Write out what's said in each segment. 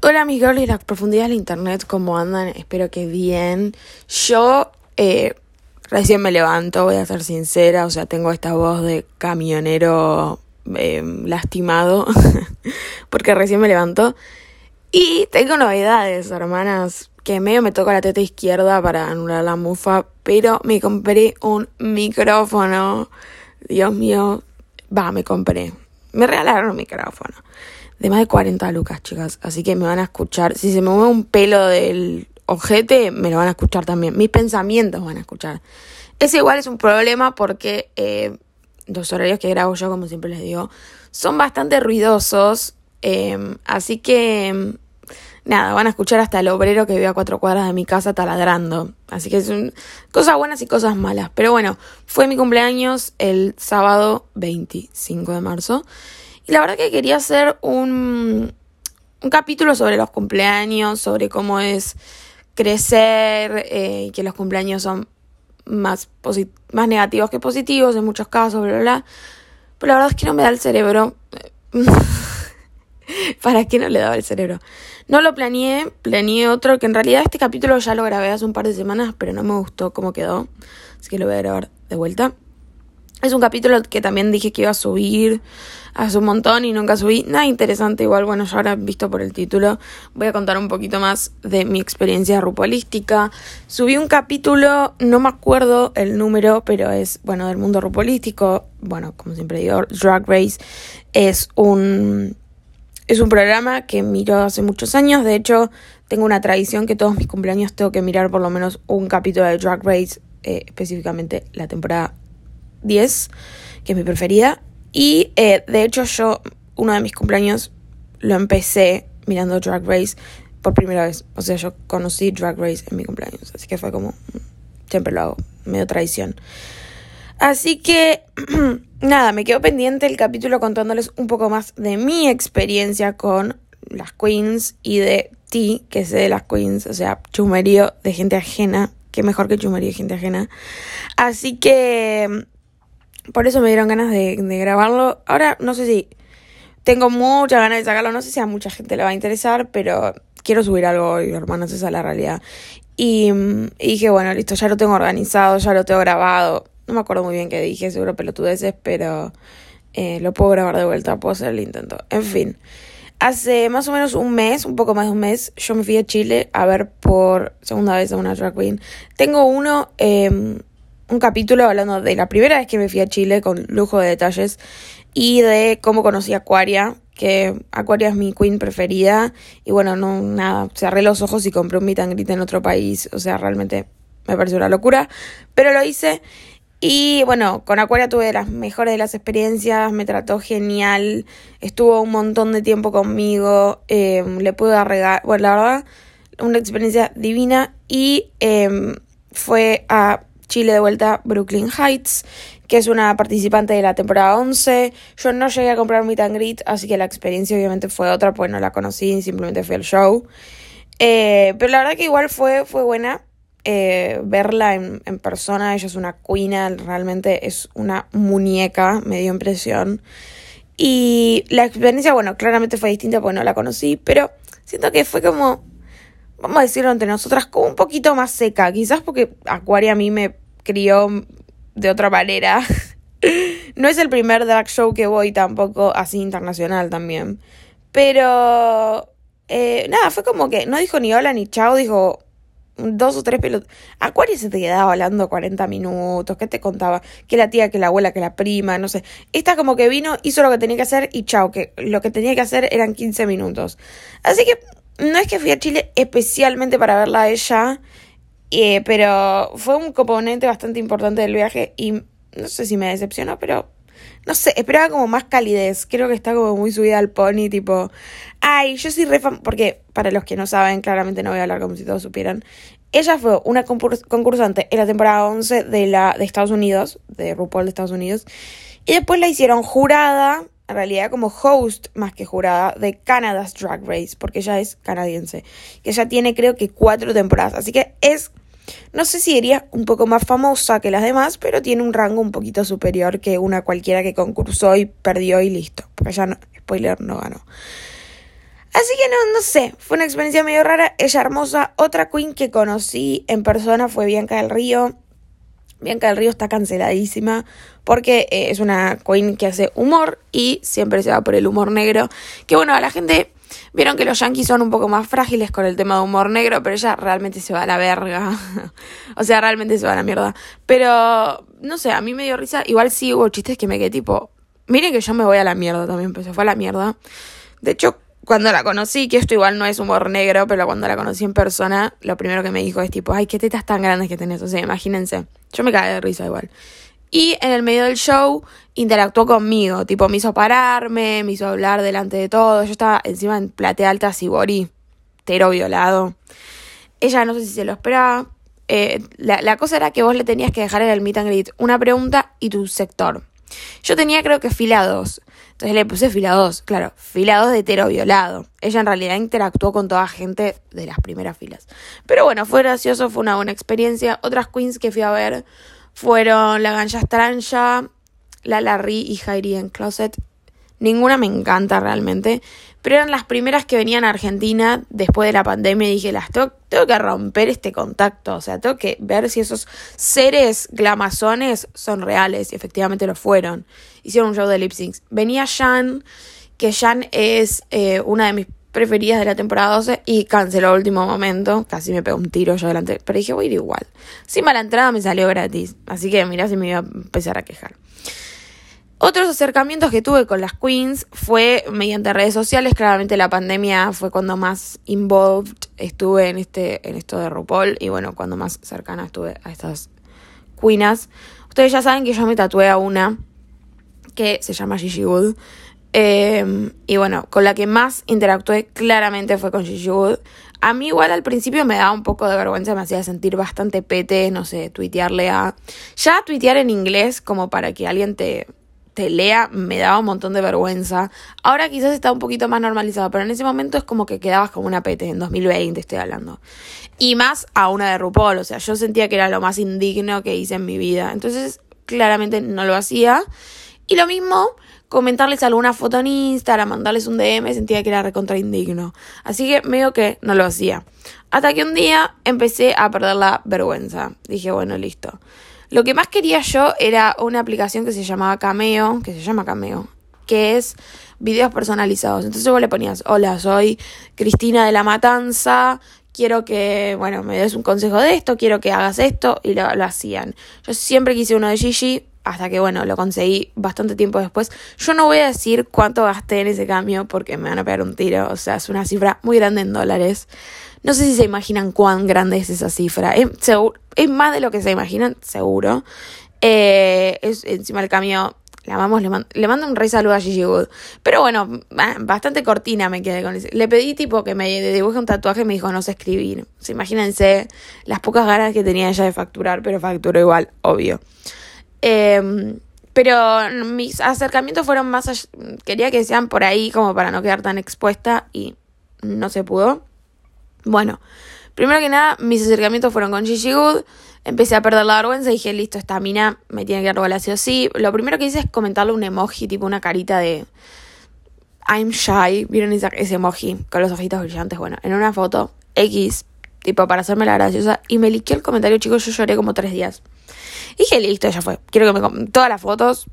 Hola mis girls y las profundidades del internet, ¿cómo andan? Espero que bien. Yo eh, recién me levanto, voy a ser sincera, o sea, tengo esta voz de camionero eh, lastimado, porque recién me levanto. Y tengo novedades, hermanas, que medio me toca la teta izquierda para anular la mufa, pero me compré un micrófono. Dios mío, va, me compré. Me regalaron un micrófono de más de 40 lucas, chicas. Así que me van a escuchar. Si se me mueve un pelo del ojete, me lo van a escuchar también. Mis pensamientos van a escuchar. Ese igual es un problema porque eh, los horarios que grabo yo, como siempre les digo, son bastante ruidosos. Em, así que, nada, van a escuchar hasta el obrero que vive a cuatro cuadras de mi casa taladrando. Así que son cosas buenas y cosas malas. Pero bueno, fue mi cumpleaños el sábado 25 de marzo. La verdad que quería hacer un, un capítulo sobre los cumpleaños, sobre cómo es crecer, eh, que los cumpleaños son más, más negativos que positivos en muchos casos, bla, bla, bla. Pero la verdad es que no me da el cerebro. ¿Para qué no le daba el cerebro? No lo planeé, planeé otro, que en realidad este capítulo ya lo grabé hace un par de semanas, pero no me gustó cómo quedó. Así que lo voy a grabar de vuelta. Es un capítulo que también dije que iba a subir hace un montón y nunca subí. Nada interesante, igual, bueno, ya ahora visto por el título, voy a contar un poquito más de mi experiencia rupolística. Subí un capítulo, no me acuerdo el número, pero es, bueno, del mundo rupolístico. Bueno, como siempre digo, Drag Race es un, es un programa que miro hace muchos años. De hecho, tengo una tradición que todos mis cumpleaños tengo que mirar por lo menos un capítulo de Drag Race, eh, específicamente la temporada 10, que es mi preferida. Y eh, de hecho yo, uno de mis cumpleaños, lo empecé mirando Drag Race por primera vez. O sea, yo conocí Drag Race en mi cumpleaños. Así que fue como, siempre lo hago, medio tradición. Así que, nada, me quedo pendiente el capítulo contándoles un poco más de mi experiencia con las queens y de ti, que sé de las queens, o sea, chumerío de gente ajena, que mejor que chumerío de gente ajena. Así que por eso me dieron ganas de, grabarlo. Ahora no sé si tengo muchas ganas de sacarlo. No sé si a mucha gente le va a interesar, pero quiero subir algo hoy, hermanos. Esa es la realidad. Y, dije, bueno, listo, ya lo tengo organizado, ya lo tengo grabado. No me acuerdo muy bien qué dije, seguro pelotudeces, pero eh, lo puedo grabar de vuelta, puedo hacer el intento. En fin. Hace más o menos un mes, un poco más de un mes, yo me fui a Chile a ver por segunda vez a una drag queen. Tengo uno eh, un capítulo hablando de la primera vez que me fui a Chile con lujo de detalles y de cómo conocí a Aquaria, que Aquaria es mi queen preferida. Y bueno, no nada, cerré los ojos y compré un meet and greet en otro país, o sea, realmente me pareció una locura, pero lo hice. Y bueno, con Aquaria tuve las mejores de las experiencias, me trató genial, estuvo un montón de tiempo conmigo, eh, le pude regalar, bueno, la verdad, una experiencia divina y eh, fue a Chile de vuelta Brooklyn Heights, que es una participante de la temporada 11. Yo no llegué a comprar mi and así que la experiencia obviamente fue otra, pues no la conocí, simplemente fui al show. Eh, pero la verdad que igual fue, fue buena eh, verla en, en, persona. Ella es una cuina, realmente es una muñeca, me dio impresión. Y la experiencia, bueno, claramente fue distinta porque no la conocí, pero siento que fue como vamos a decirlo entre nosotras, como un poquito más seca. Quizás porque Aquaria a mí me crió de otra manera. no es el primer drag show que voy tampoco, así internacional también. Pero, eh, nada, fue como que no dijo ni hola ni chao, dijo dos o tres pelotas. Aquaria se te quedaba hablando 40 minutos, ¿qué te contaba? Que la tía, que la abuela, que la prima, no sé. Esta como que vino, hizo lo que tenía que hacer y chao, que lo que tenía que hacer eran 15 minutos. Así que no es que fui a Chile especialmente para verla a ella, eh, pero fue un componente bastante importante del viaje y no sé si me decepcionó, pero no sé, esperaba como más calidez. Creo que está como muy subida al pony, tipo, ay, yo soy re porque para los que no saben, claramente no voy a hablar como si todos supieran. Ella fue una concursante en la temporada 11 de, la, de Estados Unidos, de RuPaul de Estados Unidos, y después la hicieron jurada en realidad como host más que jurada de Canada's Drag Race, porque ella es canadiense, que ya tiene creo que cuatro temporadas, así que es, no sé si diría un poco más famosa que las demás, pero tiene un rango un poquito superior que una cualquiera que concursó y perdió y listo, porque ya no, spoiler, no ganó. Así que no, no sé, fue una experiencia medio rara, ella hermosa. Otra queen que conocí en persona fue Bianca del Río. Bianca del Río está canceladísima porque eh, es una queen que hace humor y siempre se va por el humor negro. Que bueno, a la gente vieron que los yankees son un poco más frágiles con el tema de humor negro, pero ella realmente se va a la verga. o sea, realmente se va a la mierda. Pero no sé, a mí me dio risa. Igual sí hubo chistes que me quedé tipo, miren que yo me voy a la mierda también, pero se fue a la mierda. De hecho, cuando la conocí, que esto igual no es humor negro, pero cuando la conocí en persona, lo primero que me dijo es tipo, ay, qué tetas tan grandes que tenés. O sea, imagínense. Yo me caí de risa igual. Y en el medio del show interactuó conmigo, tipo me hizo pararme, me hizo hablar delante de todo. Yo estaba encima en platea alta Sibori, tero violado. Ella no sé si se lo esperaba. Eh, la, la, cosa era que vos le tenías que dejar en el meet and greet una pregunta y tu sector. Yo tenía creo que fila 2. Entonces le puse fila 2, claro, fila 2 de hetero violado. Ella en realidad interactuó con toda gente de las primeras filas. Pero bueno, fue gracioso, fue una buena experiencia. Otras queens que fui a ver fueron la Ganja Stranja, la Larry y Jairi en Closet. Ninguna me encanta realmente, pero eran las primeras que venían a Argentina después de la pandemia y dije, las tengo, que romper este contacto, o sea, tengo que ver si esos seres glamazones son reales y efectivamente lo fueron. Hicieron un show de lip syncs. Venía Jan, que Jan es eh, una de mis preferidas de la temporada 12 y canceló el último momento. Casi me pegó un tiro yo adelante. Pero dije, voy a ir igual. Encima la entrada me salió gratis. Así que mirá si me iba a empezar a quejar. Otros acercamientos que tuve con las queens fue mediante redes sociales. Claramente la pandemia fue cuando más involved estuve en, este, en esto de RuPaul. Y bueno, cuando más cercana estuve a estas queenas. Ustedes ya saben que yo me tatué a una que se llama Gigi Wood. Em, y bueno, con la que más interactué claramente fue con Gigi. A mí igual al principio me daba un poco de vergüenza, me hacía sentir bastante pete, no sé, tuitearle a... Ya tuitear en inglés como para que alguien te, te lea me daba un montón de vergüenza. Ahora quizás está un poquito más normalizado, pero en ese momento es como que quedabas como una pete, en 2020 estoy hablando. Y más a una de RuPaul, o sea, yo sentía que era lo más indigno que hice en mi vida. Entonces, claramente no lo hacía. Y lo mismo, comentarles alguna foto en Instagram, mandarles un DM, sentía que era recontra indigno. Así que medio que no lo hacía. Hasta que un día empecé a perder la vergüenza. Dije, bueno, listo. Lo que más quería yo era una aplicación que se llamaba Cameo, que se llama Cameo, que es videos personalizados. Entonces vos le ponías, hola, soy Cristina de la Matanza, quiero que, bueno, me des un consejo de esto, quiero que hagas esto, y lo, lo hacían. Yo siempre quise uno de Gigi, hasta que, bueno, lo conseguí bastante tiempo después. Yo no voy a decir cuánto gasté en ese cambio porque me van a pegar un tiro, o sea, es una cifra muy grande en dólares. No sé si se imaginan cuán grande es esa cifra. Es, es más de lo que se imaginan, seguro. Eh, es, encima el cambio, le amamos, le, le, mando un rey saludo a Gigi Wood. Pero bueno, bastante cortina me quedé con eso. Le pedí tipo que me dibuje un tatuaje y me dijo no sé escribir. O imagínense las pocas ganas que tenía ella de facturar, pero facturó igual, obvio. Em, pero mis acercamientos fueron más... Quería que sean por ahí como para no quedar tan expuesta y no se pudo. Bueno, primero que nada, mis acercamientos fueron con Gigi Good. Empecé a perder la vergüenza y dije, listo, esta mina me tiene que robar así o sí. Lo primero que hice es comentarle un emoji, tipo una carita de I'm shy. ¿Vieron ese emoji con los ojitos brillantes? Bueno, en una foto X, tipo para hacerme la graciosa. Y me liqueó el comentario, chicos, yo lloré como tres días. Y dije, listo, ya fue. Quiero que me... Todas las fotos,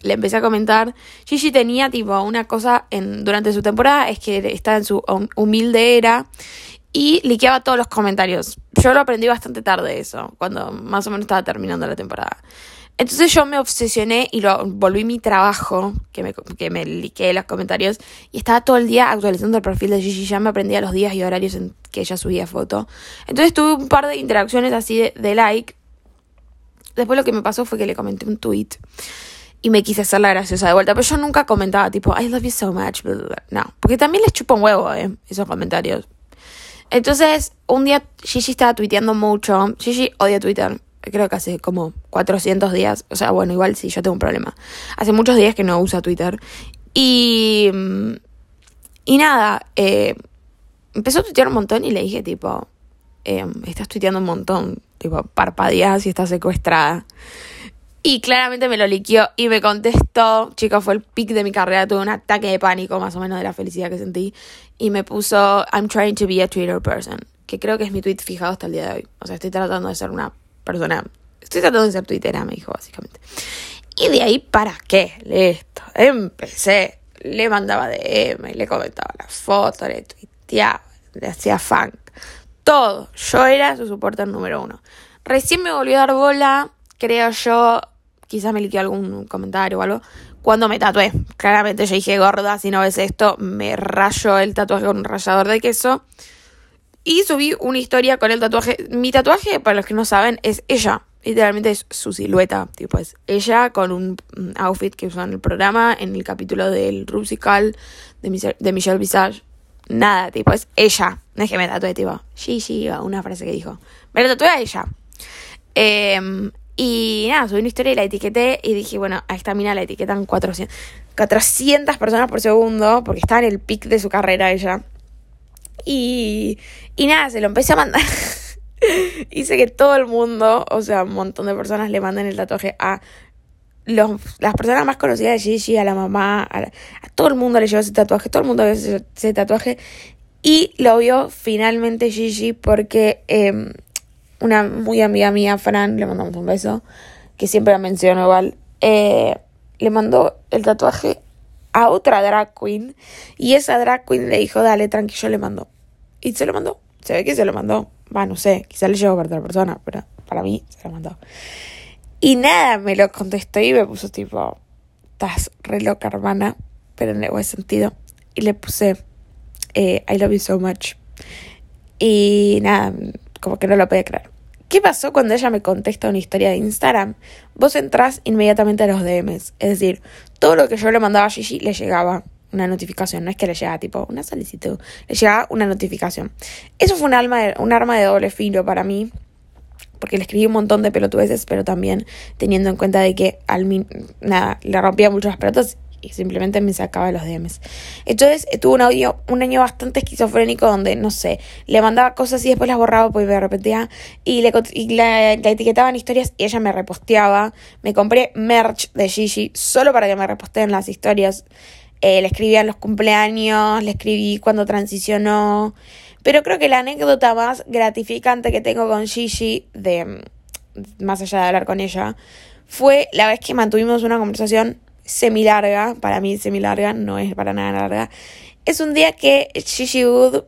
le empecé a comentar. Gigi tenía tipo una cosa en, durante su temporada, es que estaba en su humilde era y liqueaba todos los comentarios. Yo lo aprendí bastante tarde eso, cuando más o menos estaba terminando la temporada. Entonces yo me obsesioné y lo volví mi trabajo, que me, que me liqueé los comentarios, y estaba todo el día actualizando el perfil de Gigi, ya me aprendía los días y horarios en que ella subía foto. Entonces tuve un par de interacciones así de, de like. Después lo que me pasó fue que le comenté un tweet y me quise hacer la graciosa de vuelta, pero yo nunca comentaba tipo, I love you so much, no, porque también les chupa un huevo, eh, esos comentarios. Entonces, un día Gigi estaba tuiteando mucho. Gigi odia Twitter. Creo que hace como 400 días. O sea, bueno, igual sí, yo tengo un problema. Hace muchos días que no usa Twitter. Y. Y nada, eh, empezó a tuitear un montón y le dije, tipo, eh, estás tuiteando un montón. Tipo, parpadeas y estás secuestrada. Y claramente me lo liqueó y me contestó. Chicos, fue el pic de mi carrera. Tuve un ataque de pánico, más o menos, de la felicidad que sentí. Y me puso, I'm trying to be a Twitter person. Que creo que es mi tweet fijado hasta el día de hoy. O sea, estoy tratando de ser una persona. Estoy tratando de ser twittera, me dijo, básicamente. Y de ahí, ¿para qué? Listo. Empecé. Le mandaba DM, le comentaba las fotos, le tuiteaba, le hacía funk. Todo. Yo era su soporte número uno. Recién me volvió a dar bola, creo yo, quizás me liqueó algún comentario o algo, cuando me tatué. Claramente yo dije, gorda, si no ves esto, me rayo el tatuaje con un rallador de queso. Y subí una historia con el tatuaje. Mi tatuaje, para los que no saben, es ella. Literalmente es su silueta. Tipo, es ella con un outfit que usó en el programa, en el capítulo del Rusical de, Michelle Visage. Nada, tipo, es ella. No es que me tatué, tipo, sí, una frase que dijo. Me la tatué a ella. Eh, y nada, subí una historia y la etiqueté y dije, bueno, a esta mina la etiquetan 400, 400 personas por segundo porque estaba en el pic de su carrera ella. Y, y nada, se lo empecé a mandar. Hice que todo el mundo, o sea, un montón de personas le manden el tatuaje a los, las personas más conocidas de Gigi, a la mamá, a, todo el mundo le llevó ese tatuaje, todo el mundo vio ese, tatuaje. Y lo vio finalmente Gigi porque eh, una muy amiga mía, Fran, le mandamos un beso, que siempre la menciono igual, eh, le mandó el tatuaje a otra drag queen y esa drag queen le dijo, dale, tranqui, yo le mando. Y se lo mandó. Se ve que se lo mandó. Va, no sé, quizá le llevo para otra persona, pero para mí se lo mandó. Y nada, me lo contestó y me puso tipo, estás re loca, hermana, pero en el buen sentido. Y le puse, eh, I love you so much. Y nada, como que no lo podía creer. ¿Qué pasó cuando ella me contesta una historia de Instagram? Vos entrás inmediatamente a los DMs. Es decir, todo lo que yo le mandaba a Gigi le llegaba una notificación. No es que le llegaba tipo una solicitud, le llegaba una notificación. Eso fue un, alma un arma de doble filo para mí. Porque le escribí un montón de pelotudeces, pero también teniendo en cuenta de que al nada, le rompía mucho las pelotas y simplemente me sacaba los DMs. Entonces eh, tuve un audio, un año bastante esquizofrénico donde, no sé, le mandaba cosas y después las borraba porque me repetía y le, etiquetaban historias y ella me reposteaba. Me compré merch de Gigi solo para que me reposteen las historias. Eh, le escribía en los cumpleaños, le escribí cuando transicionó. Pero creo que la anécdota más gratificante que tengo con Gigi, de más allá de hablar con ella, fue la vez que mantuvimos una conversación semi larga, para mí semi larga, no es para nada larga. Es un día que Gigi Wood,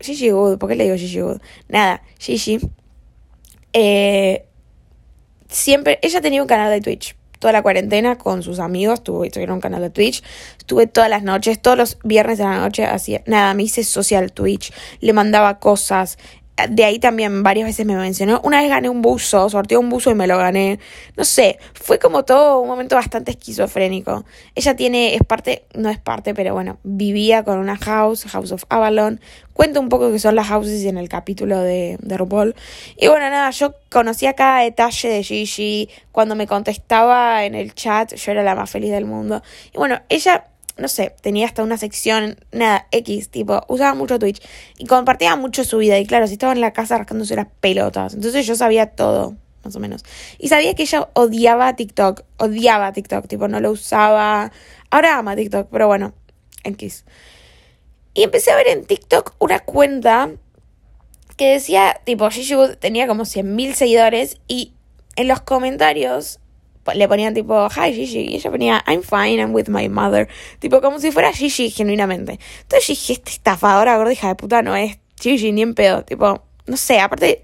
Gigi Wood, ¿por qué le digo Gigi Wood? Nada, Gigi, eh, siempre, ella tenía un canal de Twitch. Toda la cuarentena con sus amigos, tuvo, un canal de Twitch. Estuve todas las noches, todos los viernes de la noche, hacía nada, me hice social Twitch, le mandaba cosas, de ahí también varias veces me mencionó. Una vez gané un buzo, sorteé un buzo y me lo gané. No sé, fue como todo un momento bastante esquizofrénico. Ella tiene, es parte, no es parte, pero bueno, vivía con una house, House of Avalon. Cuento un poco que son las houses en el capítulo de, de RuPaul. Y bueno, nada, yo conocía cada detalle de Gigi. Cuando me contestaba en el chat, yo era la más feliz del mundo. Y bueno, ella no sé, tenía hasta una sección, nada, X, tipo, usaba mucho Twitch y compartía mucho su vida. Y claro, si estaba en la casa rascándose las pelotas. Entonces yo sabía todo, más o menos. Y sabía que ella odiaba TikTok, odiaba TikTok, tipo, no lo usaba. Ahora ama TikTok, pero bueno, X. Y empecé a ver en TikTok una cuenta que decía, tipo, Gigi tenía como 100.000 seguidores y en los comentarios le ponían tipo, hi Gigi, y ella ponía, I'm fine, I'm with my mother, tipo como si fuera Gigi genuinamente. Entonces yo dije, esta estafadora gorda hija de puta no es Gigi ni en pedo, tipo, no sé, aparte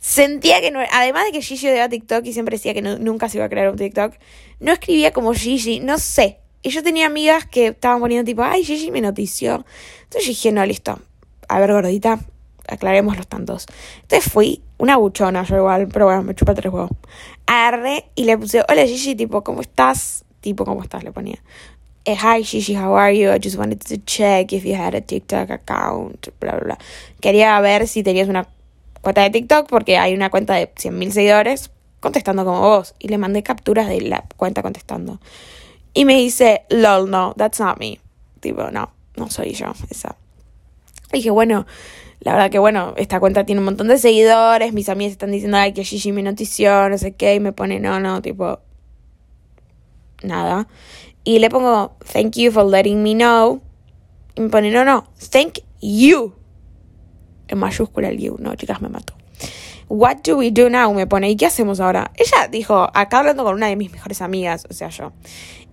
sentía que no, además de que Gigi odiaba TikTok y siempre decía que nunca se iba a crear un TikTok, no escribía como Gigi, no sé. Y yo tenía amigas que estaban poniendo tipo, ay, Gigi me notició. Entonces yo dije, no, listo. A ver, gordita, aclaremos los tantos. Entonces fui una buchona, yo igual, pero bueno, me chupa tres huevos. Y le puse, hola Gigi, tipo, ¿cómo estás? Tipo, ¿cómo estás? Le ponía. Eh, Hi Gigi, how are you? I just wanted to check if you had a TikTok account, bla, bla, bla. Quería ver si tenías una cuenta de TikTok porque hay una cuenta de 100.000 seguidores contestando como vos. Y le mandé capturas de la cuenta contestando. Y me dice, lol, no, that's not me. Tipo, no, no soy yo, esa. dije, bueno, La verdad que bueno, esta cuenta tiene un montón de seguidores, mis amigas están diciendo, ay, que Gigi me notició, no sé qué, y me pone, no, no, tipo, nada. Y le pongo, thank you for letting me know. Y me pone, no, no, thank you. En mayúscula el you, no, chicas, me mató. What do we do now? Me pone, ¿y qué hacemos ahora? Ella dijo, acá hablando con una de mis mejores amigas, o sea, yo.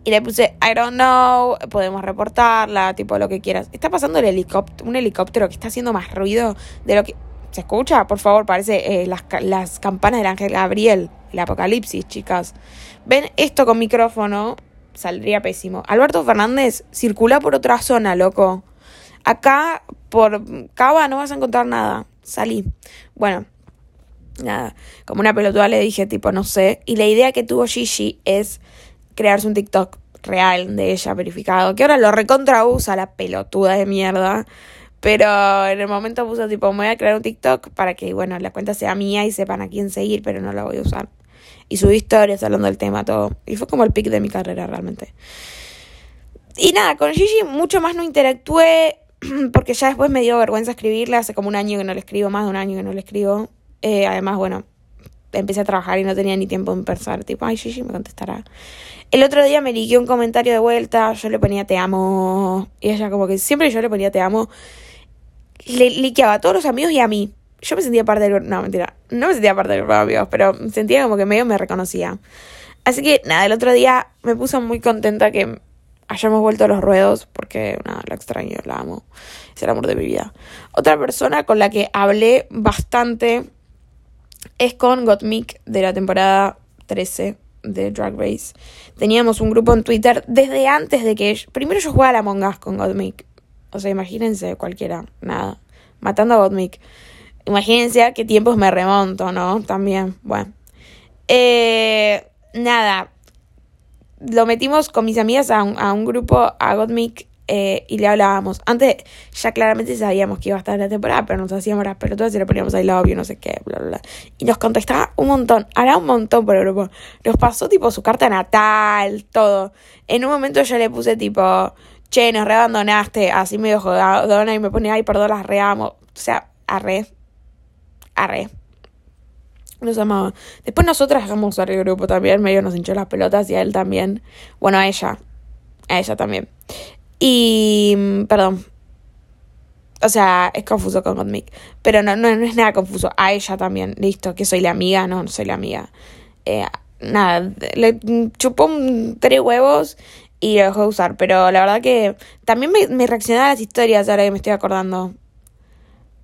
Y le puse, I don't know, podemos reportarla, tipo lo que quieras. Está pasando el helicóptero, un helicóptero que está haciendo más ruido de lo que... ¿Se escucha? Por favor, parece eh, las, las campanas del ángel Gabriel, el apocalipsis, chicas. Ven esto con micrófono, saldría pésimo. Alberto Fernández circula por otra zona, loco. Acá, por Cava, no vas a encontrar nada. Salí. Bueno, nada. Como una pelotuda le dije, tipo, no sé. Y la idea que tuvo Gigi es crearse un TikTok real de ella verificado. Que ahora lo recontra usa la pelotuda de mierda. Pero en el momento puso tipo, me voy a crear un TikTok para que, bueno, la cuenta sea mía y sepan a quién seguir, pero no la voy a usar. Y subí historias hablando del tema, todo. Y fue como el pic de mi carrera realmente. Y nada, con Gigi mucho más no interactué porque ya después me dio vergüenza escribirle. Hace como un año que no le escribo, más de un año que no le escribo. Eh, además, bueno, empecé a trabajar y no tenía ni tiempo en pensar. Tipo, ay, Gigi me contestará. El otro día me ligué un comentario de vuelta. Yo le ponía te amo. Y ella, como que siempre yo le ponía te amo. Le liqueaba a todos los amigos y a mí yo me sentía parte del grupo, no, mentira, no me sentía parte del grupo de amigos, pero sentía como que medio me reconocía. Así que nada, el otro día me puso muy contenta que hayamos vuelto a los ruedos, porque nada, la extraño, la amo, es el amor de mi vida. Otra persona con la que hablé bastante es con Gottmik de la temporada 13 de Drag Race. Teníamos un grupo en Twitter desde antes de que... Primero yo jugaba a la Mongas con Gottmik. O sea, imagínense cualquiera, nada. Matando a Gottmik. Imagínense a qué tiempos me remonto, ¿no? También, bueno. Eh, nada, lo metimos con mis amigas a un, a un grupo, a Godmic, eh, y le hablábamos. Antes ya claramente sabíamos que iba a estar en la temporada, pero nos hacíamos las pelotas y le poníamos ahí love no sé qué, bla, bla, bla. Y nos contestaba un montón, hará un montón por el grupo. Nos pasó tipo su carta natal, todo. En un momento yo le puse tipo, che, nos reabandonaste, así medio jodona y me ponía, ay, perdón, las reamos. O sea, arre, Arre. Nos amaba. Después nosotras dejamos usar el grupo también, medio nos hinchó las pelotas y a él también. Bueno, a ella. A ella también. Y. Perdón. O sea, es confuso con Godmick. Pero no, no, es nada confuso. A ella también. Listo, que soy la amiga. No, no soy la amiga. Eh, nada, le chupó tres huevos y lo dejó usar. Pero la verdad que también me, me reaccionaba a las historias ahora que me estoy acordando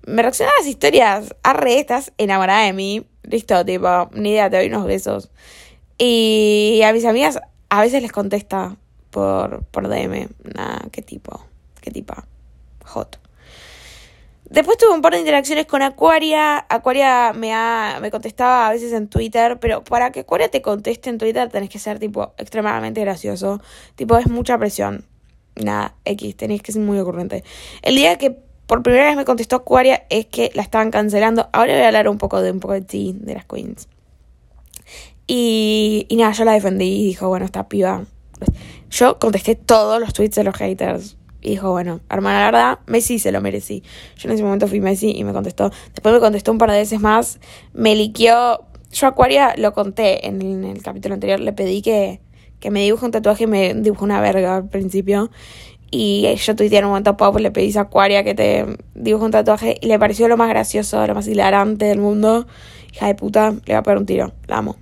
me reacciona a las historias. Arre, estás enamorada de mí. Listo, tipo, ni idea, te doy unos besos. Y a mis amigas a veces les contesta por, por DM. Nada, qué tipo, qué tipa. Hot. Después tuve un par de interacciones con Aquaria. Aquaria me, ha, me contestaba a veces en Twitter, pero para que Aquaria te conteste en Twitter tenés que ser tipo extremadamente gracioso. Tipo, es mucha presión. Nada, X, tenés que ser muy ocurrente. El día que por primera vez me contestó Aquaria es que la estaban cancelando. Ahora voy a hablar un poco de un poco de ti, de las queens. Y, y nada, yo la defendí y dijo, bueno, esta piba. Yo contesté todos los tweets de los haters. Y dijo, bueno, hermana, la verdad, Messi se lo merecí. Yo en ese momento fui Messi y me contestó. Después me contestó un par de veces más. Me liqueó. Yo a Aquaria lo conté en el, capítulo anterior. Le pedí que, que me dibuje un tatuaje y me dibujó una verga al principio. Y yo tuiteé en un momento pop, le pedí a Aquaria que te dibuje un tatuaje y le pareció lo más gracioso, lo más hilarante del mundo. Hija de puta, le va a pegar un tiro, la amo.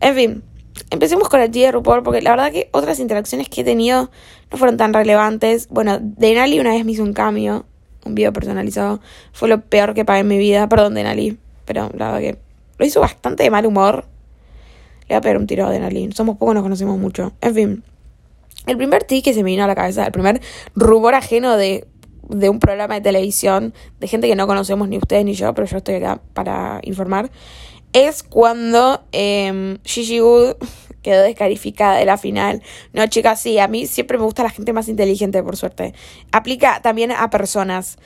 En fin, empecemos con el G de RuPaul porque la verdad que otras interacciones que he tenido no fueron tan relevantes. Bueno, Denali una vez me hizo un cambio, un video personalizado. Fue lo peor que pagué en mi vida. Perdón, Denali, pero la verdad que lo hizo bastante de mal humor. Le va a pegar un tiro a Denali. Somos pocos, nos conocemos mucho. En fin. El primer tic que se me vino a la cabeza, el primer rumor ajeno de, un programa de televisión, de gente que no conocemos ni ustedes ni yo, pero yo estoy acá para informar, es cuando eh, Gigi Wood quedó descalificada de la final. No, chicas, sí, a mí siempre me gusta la gente más inteligente, por suerte. Aplica también a personas.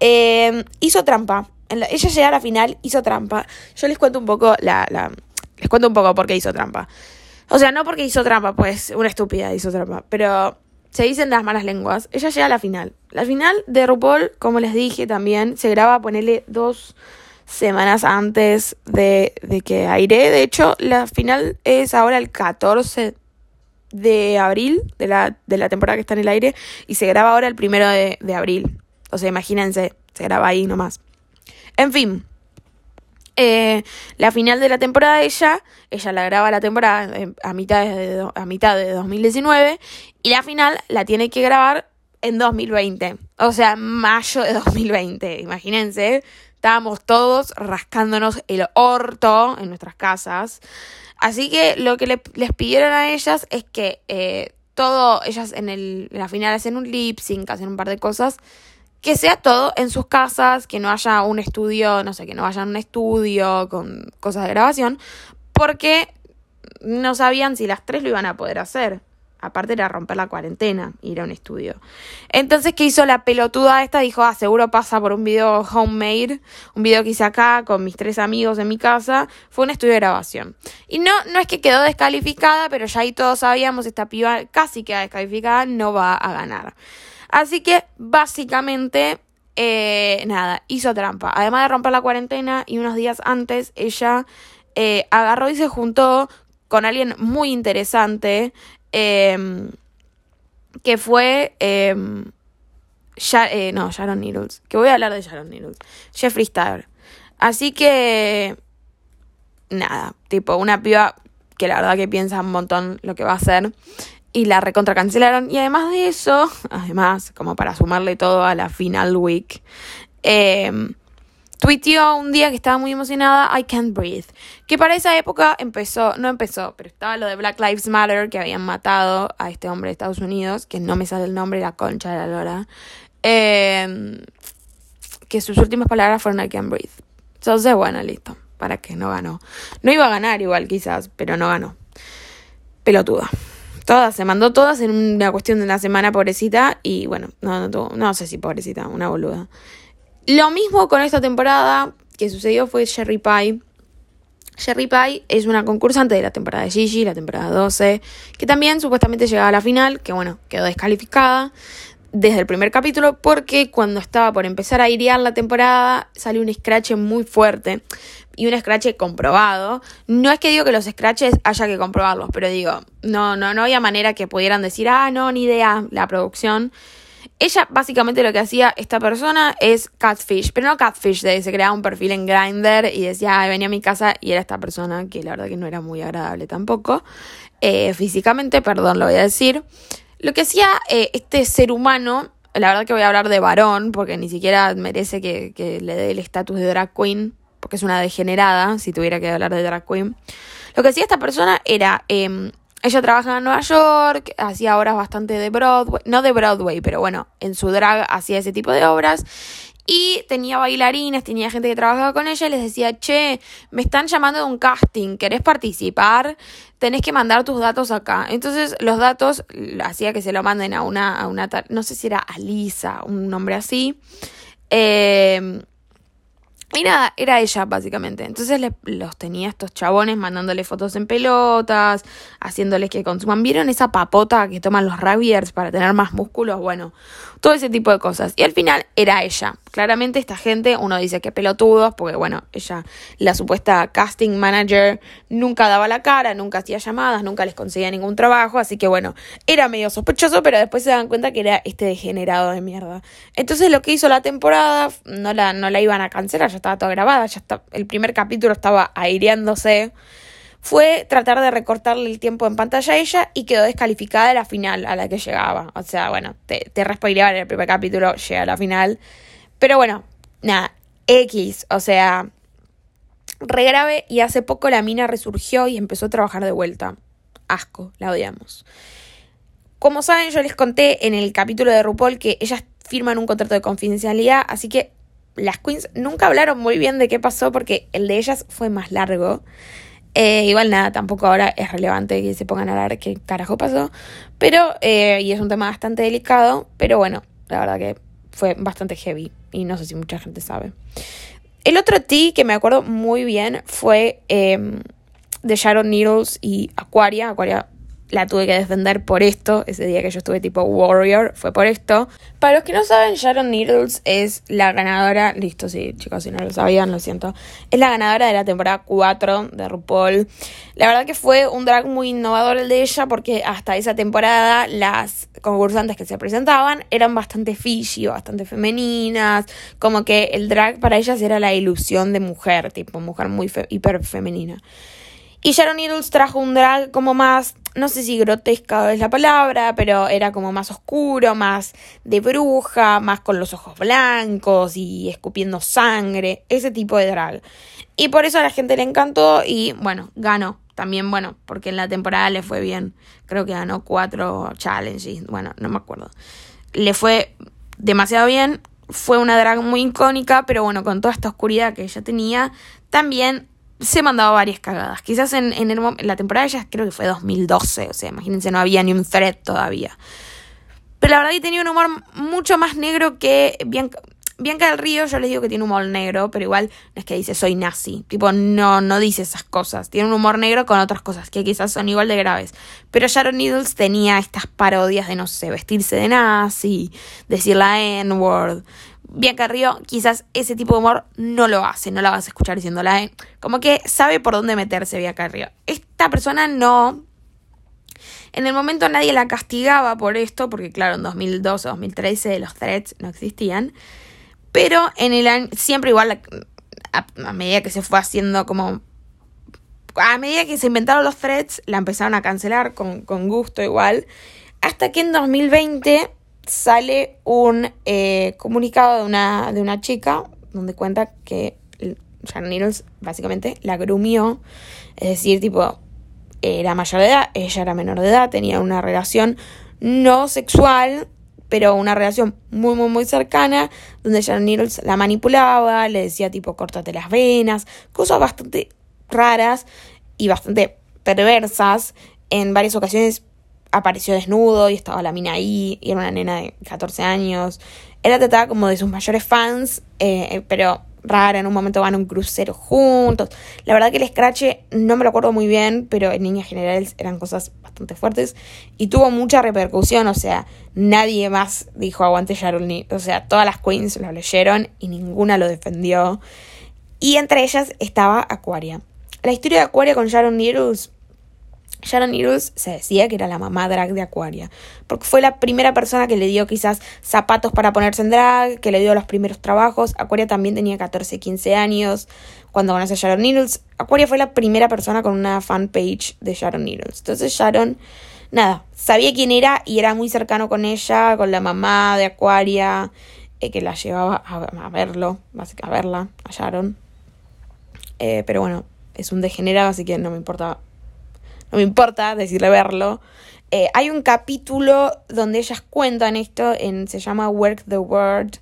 Em, hizo trampa. ella llega a la final, hizo trampa. Yo les cuento un poco la, les cuento un poco por qué hizo trampa. O sea, no porque hizo trampa, pues una estúpida hizo trampa. Pero se dicen las malas lenguas, ella llega a la final. La final de RuPaul, como les dije también, se graba, ponerle dos semanas antes de, de que aire. De hecho, la final es ahora el 14 de abril de la, de la temporada que está en el aire y se graba ahora el primero de, abril. O sea, imagínense, se graba ahí nomás. En fin, eh, la final de la temporada de ella, ella la graba la temporada eh, a mitad de, a mitad de 2019 y la final la tiene que grabar en 2020, o sea, mayo de 2020, imagínense, estábamos todos rascándonos el orto en nuestras casas, así que lo que les pidieron a ellas es que eh, todo, ellas en, el, en la final hacen un lip sync, hacen un par de cosas, que sea todo en sus casas, que no haya un estudio, no sé, que no haya un estudio con cosas de grabación, porque no sabían si las tres lo iban a poder hacer. Aparte era romper la cuarentena, ir a un estudio. Entonces, ¿qué hizo la pelotuda esta? Dijo, ah, seguro pasa por un video homemade, un video que hice acá con mis tres amigos en mi casa. Fue un estudio de grabación. Y no, no es que quedó descalificada, pero ya ahí todos sabíamos, esta piba casi queda descalificada, no va a ganar. Así que básicamente, eh, nada, hizo trampa. Además de romper la cuarentena y unos días antes, ella eh, agarró y se juntó con alguien muy interesante, em, que fue... Em, eh, no, Sharon Needles. Que voy a hablar de Sharon Needles. Jeffree Star. Así que. Nada, tipo, una piba que la verdad que piensa un montón lo que va a hacer y la recontra cancelaron. Y además de eso, además, como para sumarle todo a la final week, eh, tuiteó un día que estaba muy emocionada, I can't breathe. Que para esa época empezó, no empezó, pero estaba lo de Black Lives Matter, que habían matado a este hombre de Estados Unidos, que no me sale el nombre, la concha de la lora. Eh, que sus últimas palabras fueron I can't breathe. Entonces, bueno, listo. Para que no ganó. No iba a ganar igual quizás, pero no ganó. Pelotuda. Todas, se mandó todas en una cuestión de una semana, pobrecita. Y bueno, no, no, no sé si pobrecita, una boluda. Lo mismo con esta temporada que sucedió fue Sherry Pie. Sherry Pie es una concursante de la temporada de Gigi, la temporada 12, que también supuestamente llegaba a la final, que bueno, quedó descalificada desde el primer capítulo porque cuando estaba por empezar a airear la temporada salió un scratch muy fuerte y un scratch comprobado. No es que digo que los scratches haya que comprobarlos, pero digo, no, no, no había manera que pudieran decir, ah, no, ni idea, la producción. Ella básicamente lo que hacía esta persona es catfish, pero no catfish, de se creaba un perfil en Grindr y decía, venía a mi casa y era esta persona que la verdad que no era muy agradable tampoco, eh, físicamente, perdón, lo voy a decir. Lo que hacía eh, este ser humano, la verdad que voy a hablar de varón, porque ni siquiera merece que, le dé el estatus de drag queen, porque es una degenerada, si tuviera que hablar de drag queen. Lo que hacía esta persona era, em, ella trabajaba en Nueva York, hacía obras bastante de Broadway, no de Broadway, pero bueno, en su drag hacía ese tipo de obras. Y tenía bailarines, tenía gente que trabajaba con ella y les decía, che, me están llamando de un casting, ¿querés participar? Tenés que mandar tus datos acá. Entonces los datos hacía que se lo manden a una, a una, no sé si era Alisa, un nombre así. Eh, y nada, era ella básicamente. Entonces los tenía estos chabones mandándole fotos en pelotas, haciéndoles que consuman. ¿Vieron esa papota que toman los rugbyers para tener más músculos? Bueno, todo ese tipo de cosas. Y al final era ella. Claramente esta gente, uno dice que pelotudos, porque bueno, ella, la supuesta casting manager, nunca daba la cara, nunca hacía llamadas, nunca les conseguía ningún trabajo. Así que bueno, era medio sospechoso, pero después se dan cuenta que era este degenerado de mierda. Entonces lo que hizo la temporada, no la, no la iban a cancelar, ya estaba toda grabada, ya está, el primer capítulo estaba aireándose, fue tratar de recortarle el tiempo en pantalla a ella y quedó descalificada de la final a la que llegaba. O sea, bueno, te, te en el primer capítulo, llega a la final. Pero bueno, nada, X, o sea, regrave y hace poco la mina resurgió y empezó a trabajar de vuelta. Asco, la odiamos. Como saben, yo les conté en el capítulo de RuPaul que ellas firman un contrato de confidencialidad, así que las queens nunca hablaron muy bien de qué pasó porque el de ellas fue más largo. Eh, igual nada, tampoco ahora es relevante que se pongan a hablar qué carajo pasó. Pero, eh, y es un tema bastante delicado, pero bueno, la verdad que fue bastante heavy y no sé si mucha gente sabe. El otro T que me acuerdo muy bien fue em, de Sharon Needles y Aquaria. Aquaria la tuve que defender por esto. Ese día que yo estuve tipo Warrior fue por esto. Para los que no saben, Sharon Needles es la ganadora. Listo, sí, chicos, si no lo sabían, lo siento. Es la ganadora de la temporada 4 de RuPaul. La verdad que fue un drag muy innovador el de ella porque hasta esa temporada las concursantes que se presentaban eran bastante fishy, bastante femeninas. Como que el drag para ellas era la ilusión de mujer, tipo mujer muy hiper femenina. Y Sharon Needles trajo un drag como más, no sé si grotesca es la palabra, pero era como más oscuro, más de bruja, más con los ojos blancos y escupiendo sangre, ese tipo de drag. Y por eso a la gente le encantó y bueno, ganó. También, bueno, porque en la temporada le fue bien. Creo que ganó cuatro challenges. Bueno, no me acuerdo. Le fue demasiado bien. Fue una drag muy icónica, pero bueno, con toda esta oscuridad que ella tenía, también se mandaba varias cagadas. Quizás en, en, la temporada ya creo que fue 2012, o sea, imagínense, no había ni un thread todavía. Pero la verdad que tenía un humor mucho más negro que Bianca, Bianca del Río, yo les digo que tiene humor negro, pero igual no es que dice soy nazi. Tipo, no, no dice esas cosas. Tiene un humor negro con otras cosas que quizás son igual de graves. Pero Sharon Needles tenía estas parodias de, no sé, vestirse de nazi, decir la N-word. Bianca Río quizás ese tipo de humor no lo hace, no la vas a escuchar diciéndola, ¿eh? Como que sabe por dónde meterse Bianca Río. Esta persona no... En el momento nadie la castigaba por esto, porque claro, en 2012 o 2013 los threats no existían. Pero en el año, siempre igual, a, medida que se fue haciendo como... A medida que se inventaron los threads, la empezaron a cancelar con, con gusto igual. Hasta que en 2020 sale un eh, comunicado de una, de una chica donde cuenta que Sharon Needles básicamente la grumió, es decir, tipo, era mayor de edad, ella era menor de edad, tenía una relación no sexual, pero una relación muy, muy, muy cercana, donde Sharon Needles la manipulaba, le decía tipo, córtate las venas, cosas bastante raras y bastante perversas. En varias ocasiones apareció desnudo y estaba la mina ahí, y era una nena de 14 años. Era tratada como de sus mayores fans, eh, pero rara, en un momento van a un crucero juntos. La verdad que el scratch no me lo acuerdo muy bien, pero en líneas generales eran cosas bastante fuertes y tuvo mucha repercusión, o sea, nadie más dijo aguante Sharon o sea, todas las queens lo leyeron y ninguna lo defendió. Y entre ellas estaba Aquaria. La historia de Aquaria con Sharon Needles Sharon Needles se decía que era la mamá drag de Aquaria, porque fue la primera persona que le dio quizás zapatos para ponerse en drag, que le dio los primeros trabajos. Aquaria también tenía 14, 15 años cuando conoce a Sharon Needles. Aquaria fue la primera persona con una fanpage de Sharon Needles. Entonces Sharon, nada, sabía quién era y era muy cercano con ella, con la mamá de Aquaria, eh, que la llevaba a, verlo, a verla, a Sharon. Eh, pero bueno, es un degenerado, así que no me importa no me importa decirle verlo. Eh, hay un capítulo donde ellas cuentan esto, en, se llama Work the World,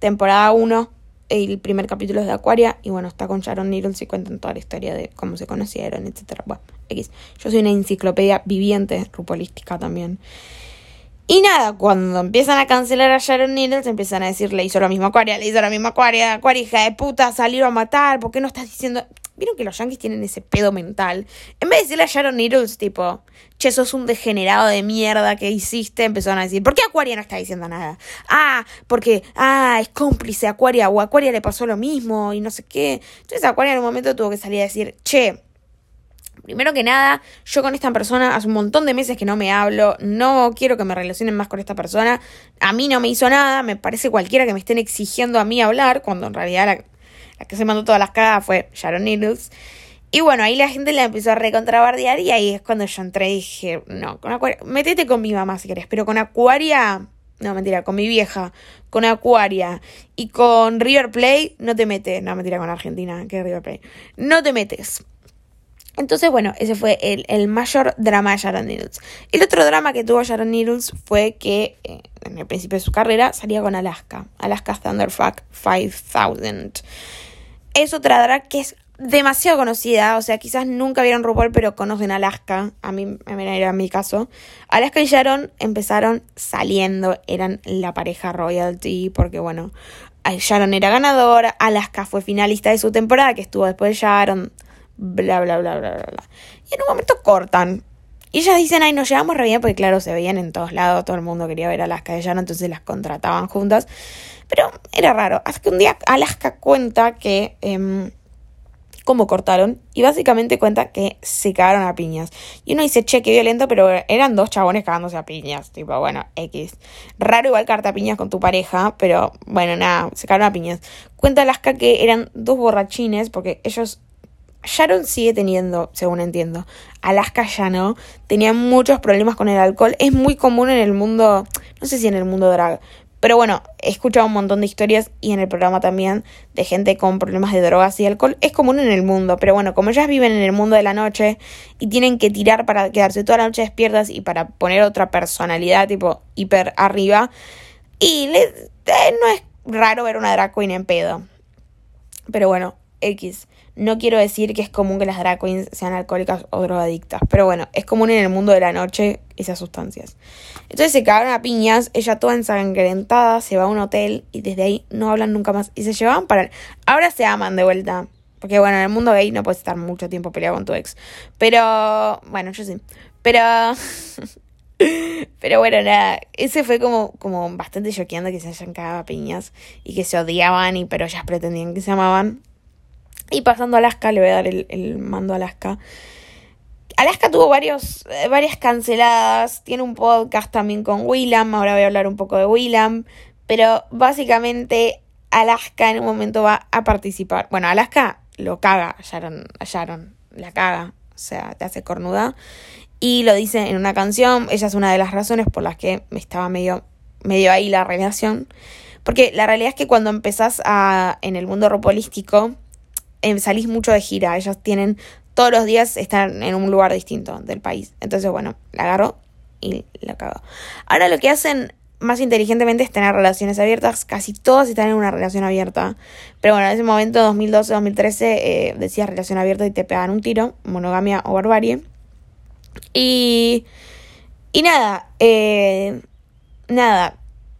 temporada 1. El primer capítulo es de Aquaria y bueno, está con Sharon Needles y cuentan toda la historia de cómo se conocieron, etc. Bueno, X. Yo soy una enciclopedia viviente, rupolística también. Y nada, cuando empiezan a cancelar a Sharon Needles, empiezan a decir, le hizo lo mismo a Aquaria, le hizo lo mismo a Aquaria, Aquaria, hija de puta, salieron a matar, ¿por qué no estás diciendo...? Vieron que los yankees tienen ese pedo mental. En vez de decirle a Sharon Needles, tipo, che, sos un degenerado de mierda que hiciste, empezaron a decir, ¿por qué Aquaria no está diciendo nada? Ah, porque, ah, es cómplice Aquaria, o a Aquaria le pasó lo mismo, y no sé qué. Entonces Aquaria en un momento tuvo que salir a decir, che, Primero que nada, yo con esta persona hace un montón de meses que no me hablo, no quiero que me relacionen más con esta persona, a mí no me hizo nada, me parece cualquiera que me estén exigiendo a mí hablar, cuando en realidad la, que se mandó todas las cagadas fue Sharon Needles. Y bueno, ahí la gente la empezó a recontrabardear y ahí es cuando yo entré y dije, no, con Acuaria, metete con mi mamá si querés, pero con Acuaria, no mentira, con mi vieja, con Acuaria y con River Play, no te metes, no mentira, con Argentina, que River Play, no te metes. Entonces, bueno, ese fue el, el, mayor drama de Sharon Needles. El otro drama que tuvo Sharon Needles fue que eh, en el principio de su carrera salía con Alaska, Alaska Thunderfuck 5000 es otra drag que es demasiado conocida, o sea, quizás nunca vieron RuPaul, pero conocen Alaska, a mí era mi caso. Alaska y Sharon empezaron saliendo, eran la pareja royalty, porque bueno, Sharon era ganadora, Alaska fue finalista de su temporada, que estuvo después de Sharon, bla, bla, bla, bla, bla, bla. Y en un momento cortan. Y ellas dicen, ay, nos llevamos re bien, porque claro, se veían en todos lados, todo el mundo quería ver a Alaska y Llano, entonces las contrataban juntas. Pero era raro. Hasta que un día Alaska cuenta que em, cómo cortaron y básicamente cuenta que se cagaron a piñas. Y uno dice, che, qué violento, pero eran dos chabones cagándose a piñas. Tipo, bueno, X. Raro igual cagarte a piñas con tu pareja, pero bueno, nada, se cagaron a piñas. Cuenta Alaska que eran dos borrachines porque ellos Sharon sigue teniendo, según entiendo. Alaska ya no. Tenía muchos problemas con el alcohol. Es muy común en el mundo, no sé si en el mundo drag, pero bueno, he escuchado un montón de historias y en el programa también de gente con problemas de drogas y alcohol. Es común en el mundo, pero bueno, como ellas viven en el mundo de la noche y tienen que tirar para quedarse toda la noche despiertas y para poner otra personalidad tipo hiper arriba, y eh, no es raro ver una drag queen en pedo. Pero bueno, X. No quiero decir que es común que las drag queens sean alcohólicas o drogadictas, pero bueno, es común en el mundo de la noche esas sustancias. Entonces se cagaron a piñas, ella toda ensangrentada, se va a un hotel y desde ahí no hablan nunca más. Y se llevaban para... Ahora se aman de vuelta. Porque bueno, en el mundo gay no puedes estar mucho tiempo peleado con tu ex. Pero... Bueno, yo sí. Pero... Pero bueno, nada, ese fue como, como bastante choqueante que se hayan cagado a piñas y que se odiaban y pero ellas pretendían que se amaban. Y pasando a Alaska, le voy a dar el, mando a Alaska. Alaska tuvo varios, eh, varias canceladas. Tiene un podcast también con Willam. Ahora voy a hablar un poco de Willam. Pero básicamente Alaska en un momento va a participar. Bueno, Alaska lo caga Sharon, Sharon. La caga. O sea, te hace cornuda. Y lo dice en una canción. Ella es una de las razones por las que estaba medio, medio ahí la relación. Porque la realidad es que cuando empezás a, en el mundo ropolístico Em, salís mucho de gira. Ellos tienen todos los días están en un lugar distinto del país. Entonces, bueno, la agarro y la cago. Ahora lo que hacen más inteligentemente es tener relaciones abiertas. Casi todas están en una relación abierta. Pero bueno, en ese momento, 2012-2013, eh, decías relación abierta y te pegan un tiro, monogamia o barbarie. Y. Y nada, eh, nada.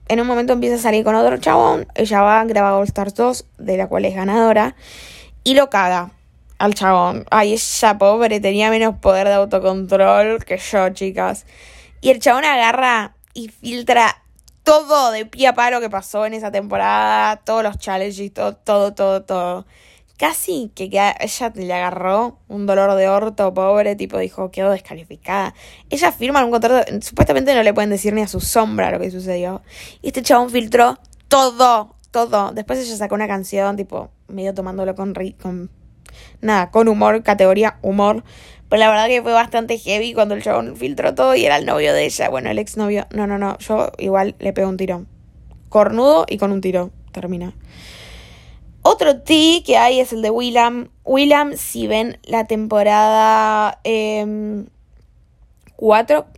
En un momento empieza a salir con otro chabón. Ella va, graba All Stars 2, de la cual es ganadora y lo caga al chabón. Ay, esa pobre tenía menos poder de autocontrol que yo, chicas. Y el chabón agarra y filtra todo de pie a palo que pasó en esa temporada, todos los challenges, todo, todo, todo, todo. Casi que ella le agarró un dolor de orto, pobre, tipo dijo, quedó descalificada. Ella firma un contrato, supuestamente no le pueden decir ni a su sombra lo que sucedió. Y este chabón filtró todo, todo. Después ella sacó una canción, tipo, medio tomándolo con, con nada, con humor, categoría humor. Pero la verdad que fue bastante heavy cuando el chabón filtró todo y era el novio de ella. Bueno, el exnovio. No, no, no. Yo igual le pego un tiro. Cornudo y con un tiro. Termina. Otro T que hay es el de Willam. Willam, si ven la temporada 4, em,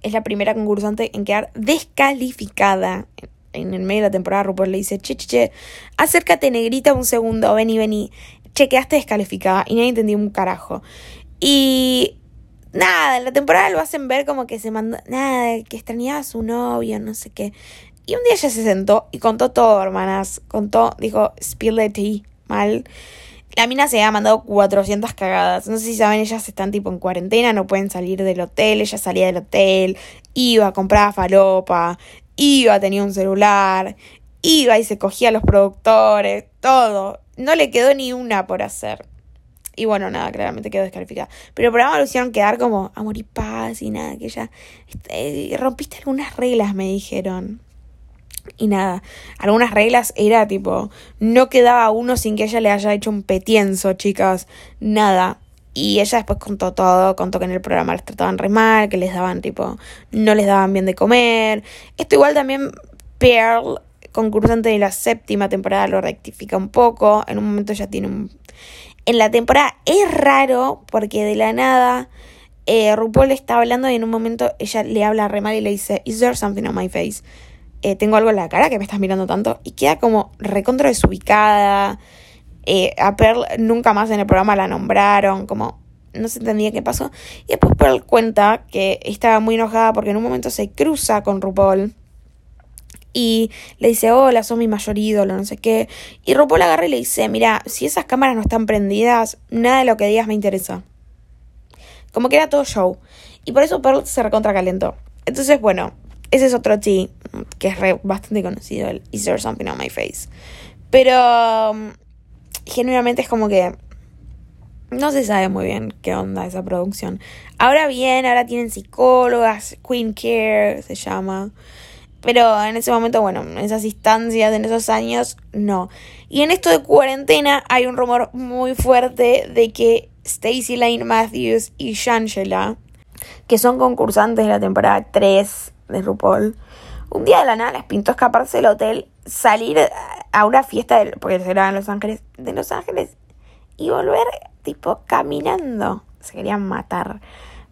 es la primera concursante en quedar descalificada en el medio de la temporada RuPaul le dice, che, che, che, acércate negrita un segundo, vení, vení. Che, quedaste descalificada y nadie entendió un carajo. Y nada, en la temporada lo hacen ver como que se mandó, nada, que extrañaba a su novio, no sé qué. Y un día ella se sentó y contó todo, hermanas. Contó, dijo, spill the mal. La mina se había mandado 400 cagadas. No sé si saben, ellas están tipo en cuarentena, no pueden salir del hotel. Ella salía del hotel, iba, compraba falopa, iba, tenía un celular, iba y se cogía a los productores, todo. No le quedó ni una por hacer. Y bueno, nada, claramente quedó descalificada. Pero el programa lo hicieron quedar como amor y paz y nada, que ya este, rompiste algunas reglas, me dijeron. Y nada, algunas reglas era tipo, no quedaba uno sin que ella le haya hecho un petienzo, chicas. Nada. Y ella después contó todo, contó que en el programa les trataban re mal, que les daban tipo, no les daban bien de comer. Esto igual también Pearl, concursante de la séptima temporada, lo rectifica un poco. En un momento ya tiene un... En la temporada es raro porque de la nada eh, RuPaul está hablando y en un momento ella le habla re mal y le dice, Is there something on my face? Eh, tengo algo en la cara que me estás mirando tanto. Y queda como recontra desubicada. A Pearl nunca más en el programa la nombraron, como no se entendía qué pasó. Y después Pearl cuenta que estaba muy enojada porque en un momento se cruza con RuPaul y le dice, hola, sos mi mayor ídolo, no sé qué. Y RuPaul agarra y le dice, mira, si esas cámaras no están prendidas, nada de lo que digas me interesa. Como que era todo show. Y por eso Pearl se recontra calentó. Entonces, bueno, ese es otro T que es bastante conocido, el Is There Something on My Face. Pero um, genuinamente es como que no se sabe muy bien qué onda esa producción. Ahora bien, ahora tienen psicólogas, Queen Care se llama. Pero en ese momento, bueno, en esas instancias, en esos años, no. Y en esto de cuarentena hay un rumor muy fuerte de que Stacy Lane Matthews y Shangela, que son concursantes de la temporada 3 de RuPaul, un día de la nada les pintó escaparse del hotel, salir a una fiesta, porque se en Los Ángeles, de Los Ángeles, y volver tipo caminando. Se querían matar.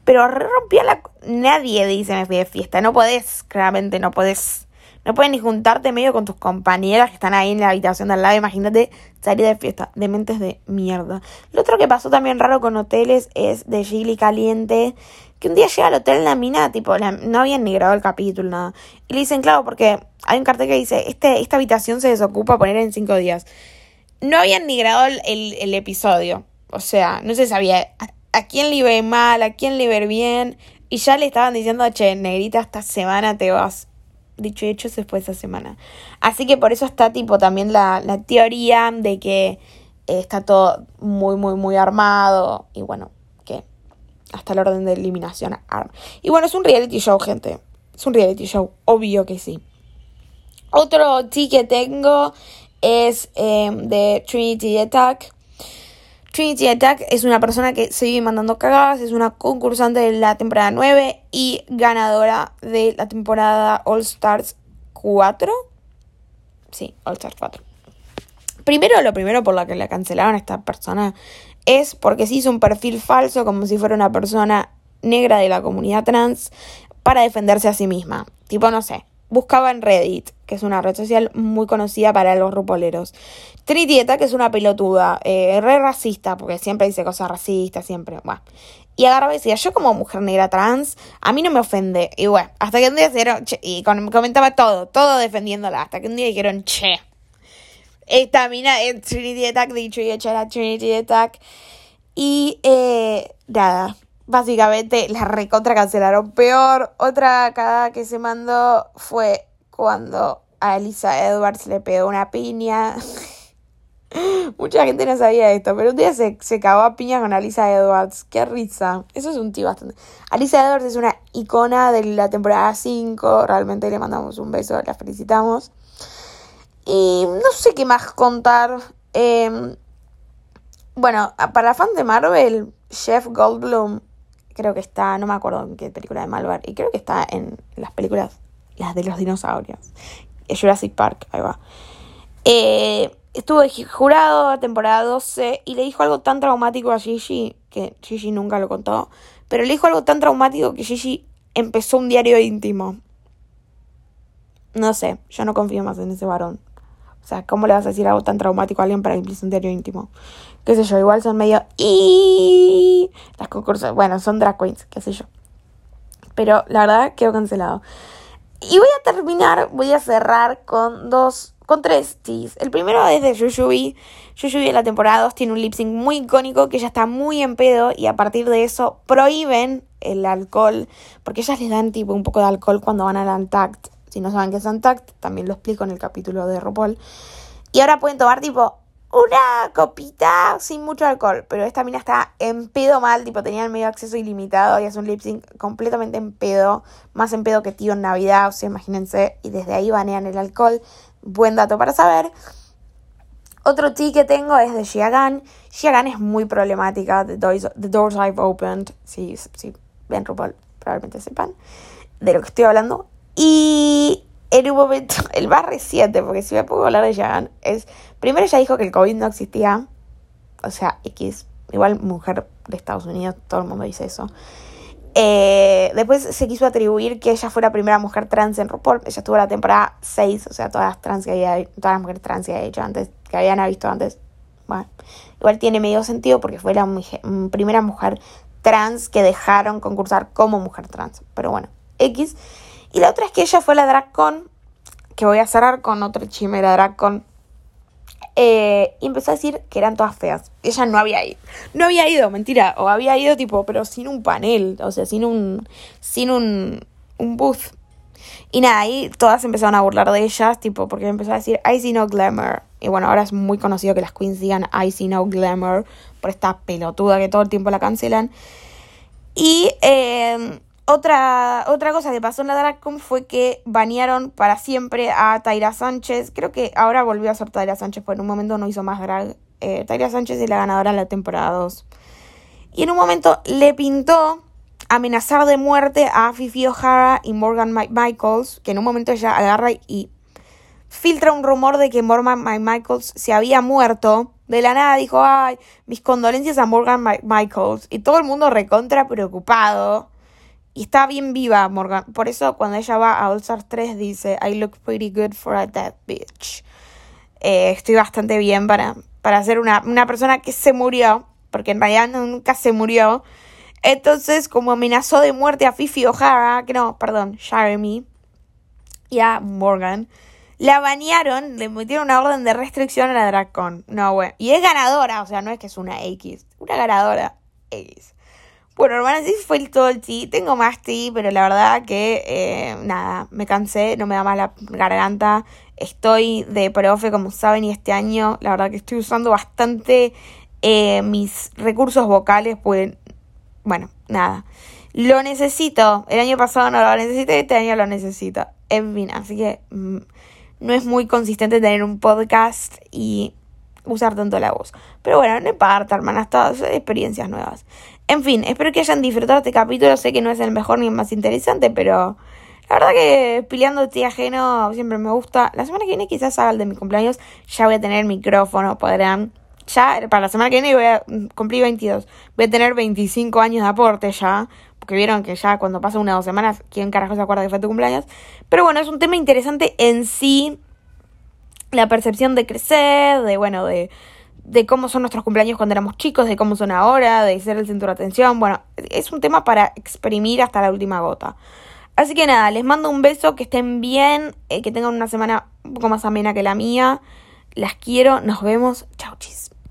Pero rompía la... Nadie dice me fui de fiesta. No podés, claramente no podés. No puedes ni juntarte medio con tus compañeras que están ahí en la habitación de al lado. Imagínate salir de fiesta. De mentes de mierda. Lo otro que pasó también raro con hoteles es de Gilly Caliente. Que un día llega al hotel la mina, tipo, no habían ni grabado el capítulo, nada. Y le dicen, claro, porque hay un cartel que dice, este, esta habitación se desocupa poner en cinco días. No habían ni grabado el, el episodio. O sea, no se sabía a quién le iba a mal, a quién le iba a bien. Y ya le estaban diciendo, che, negrita, esta semana te vas. Dicho y hecho, se fue esa semana. Así que por eso está tipo también la, la teoría de que está todo muy, muy, muy armado. Y bueno, que hasta el orden de eliminación arma. Y bueno, es un reality show, gente. Es un reality show, obvio que sí. Otro T que tengo es eh, de Trinity Attack. Trinity Attack es una persona que se vive mandando cagadas, es una concursante de la temporada 9 y ganadora de la temporada All Stars 4. Sí, All Stars 4. Primero, lo primero por lo que le cancelaron a esta persona es porque se hizo un perfil falso como si fuera una persona negra de la comunidad trans para defenderse a sí misma. Tipo, no sé, buscaba en Reddit, que es una red social muy conocida para los rupoleros. Tritieta, que es una pelotuda, eh, re racista, porque siempre dice cosas racistas, siempre, bueno. Y agarraba y decía, yo como mujer negra trans, a mí no me ofende. Y bueno, hasta que un día dijeron, che, y comentaba todo, todo defendiéndola, hasta que un día dijeron, che, esta mina es Trinity Attack, dicho y hecho era Trinity Attack. Y eh, nada, básicamente la recontra cancelaron. Peor, otra cagada que se mandó fue cuando a Elisa Edwards le pegó una piña. Mucha gente no sabía esto, pero un día se, se cagó a piña con Alisa Edwards. Qué risa. Eso es un tío bastante. Alisa Edwards es una icona de la temporada 5. Realmente le mandamos un beso, la felicitamos. Y no sé qué más contar. Em, bueno, para fans de Marvel, Jeff Goldblum creo que está, no me acuerdo en qué película de Malvar, y creo que está en las películas, las de los dinosaurios. Jurassic Park, ahí va. Eh, estuvo jurado temporada 12 y le dijo algo tan traumático a Gigi, que Gigi nunca lo contó, pero le dijo algo tan traumático que Gigi empezó un diario íntimo. No sé, yo no confío más en ese varón. O sea, ¿cómo le vas a decir algo tan traumático a alguien para que empiece un diario íntimo? Qué sé yo, igual son medio... Y las concursos, bueno, son drag queens, qué sé yo. Pero la verdad quedó cancelado. Y voy a terminar, voy a cerrar con dos, con tres teas. El primero es de Yuyubi. Yuyubi en la temporada 2 tiene un lip sync muy icónico que ya está muy en pedo y a partir de eso prohíben el alcohol porque ellas les dan tipo un poco de alcohol cuando van al Antact. Si no saben qué es Antact, también lo explico en el capítulo de RuPaul. Y ahora pueden tomar tipo una copita sin mucho alcohol, pero esta mina está en pedo mal, tipo tenía medio acceso ilimitado y es un lip sync completamente en pedo, más en pedo que tío en Navidad, o sea, imagínense, y desde ahí banean el alcohol, buen dato para saber. Otro tee que tengo es de Xiagan. Xiagan es muy problemática, the doors, the doors I've opened, si, si ven RuPaul probablemente sepan de lo que estoy hablando. Y en un momento, el más reciente, porque si me puedo hablar de Xiagan, es Primero ella dijo que el COVID no existía. O sea, X, igual mujer de Estados Unidos, todo el mundo dice eso. Eh, después se quiso atribuir que ella fue la primera mujer trans en RuPaul. Ella estuvo la temporada 6, o sea, todas las trans que había, todas las mujeres trans que había hecho antes, que habían visto antes. Bueno, igual tiene medio sentido porque fue la mm, primera mujer trans que dejaron concursar como mujer trans. Pero bueno, X. Y la otra es que ella fue la drag con, que voy a cerrar con otra chimera drag con Eh, y empezó a decir que eran todas feas. Ella no había ido. No había ido, mentira. O había ido tipo, pero sin un panel. O sea, sin un. Sin un. Un booth. Y nada, ahí todas empezaron a burlar de ellas, tipo, porque empezó a decir I see no glamour. Y bueno, ahora es muy conocido que las queens digan I see no glamour por esta pelotuda que todo el tiempo la cancelan. Y eh, otra, otra cosa que pasó en la DragCon fue que banearon para siempre a Taira Sánchez. Creo que ahora volvió a ser Taira Sánchez, porque en un momento no hizo más drag. Eh, Taira Sánchez es la ganadora en la temporada 2. Y en un momento le pintó amenazar de muerte a Fifi O'Hara y Morgan Michaels, que en un momento ella agarra y filtra un rumor de que Morgan Michaels se había muerto. De la nada dijo, ay, mis condolencias a Morgan Michaels. Y todo el mundo recontra preocupado. Y está bien viva Morgan. Por eso cuando ella va a All Stars 3 dice, I look pretty good for a dead bitch. Eh, estoy bastante bien para, para ser una, una persona que se murió, porque en realidad nunca se murió. Entonces, como amenazó de muerte a Fifi O'Hara, que no, perdón, Jeremy y a Morgan, la banearon, le metieron una orden de restricción a la Dracon. No, bueno. Y es ganadora, o sea, no es que es una X, una ganadora X. Bueno, hermanas, sí fue todo el tea. Tengo más tea, pero la verdad que eh, nada, me cansé, no me da más la garganta. Estoy de profe, como saben, y este año la verdad que estoy usando bastante eh, mis recursos vocales, pues, bueno, nada. Lo necesito. El año pasado no lo necesité, este año lo necesito. En fin, así que mm, no es muy consistente tener un podcast y usar tanto la voz. Pero bueno, no importa, hermanas, todas experiencias nuevas. En fin, espero que hayan disfrutado este capítulo. Sé que no es el mejor ni el más interesante, pero la verdad que peleando de ajeno siempre me gusta. La semana que viene quizás haga el de mi cumpleaños. Ya voy a tener micrófono, podrán. Ya, para la semana que viene voy a cumplir 22. Voy a tener 25 años de aporte ya. Porque vieron que ya cuando pasa una o dos semanas, ¿quién carajo se acuerda que fue tu cumpleaños? Pero bueno, es un tema interesante en sí. La percepción de crecer, de bueno, de de cómo son nuestros cumpleaños cuando éramos chicos, de cómo son ahora, de ser el centro de atención. Bueno, es un tema para exprimir hasta la última gota. Así que nada, les mando un beso, que estén bien, eh, que tengan una semana un poco más amena que la mía. Las quiero, nos vemos. Chau, chis.